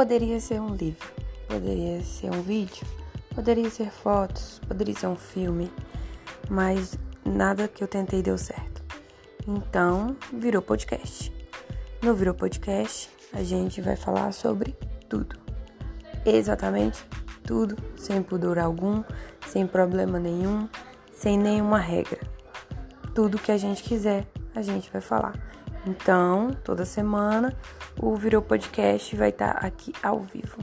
poderia ser um livro, poderia ser um vídeo, poderia ser fotos, poderia ser um filme, mas nada que eu tentei deu certo. Então, virou podcast. No Virou Podcast, a gente vai falar sobre tudo. Exatamente tudo, sem pudor algum, sem problema nenhum, sem nenhuma regra. Tudo que a gente quiser, a gente vai falar. Então, toda semana, o Virou Podcast vai estar aqui ao vivo.